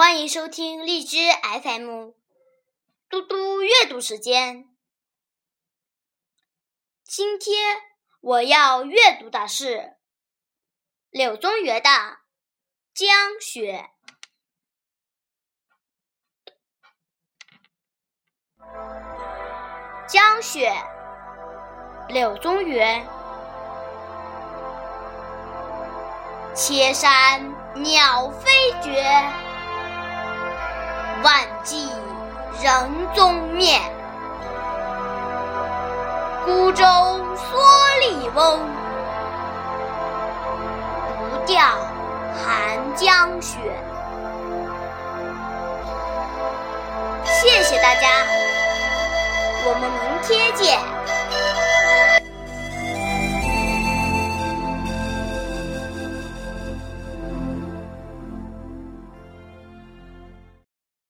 欢迎收听荔枝 FM，嘟嘟阅读时间。今天我要阅读的是柳宗元的《江雪》。江雪，柳宗元。千山鸟飞绝。人踪灭，孤舟蓑笠翁，独钓寒江雪。谢谢大家，我们明天见。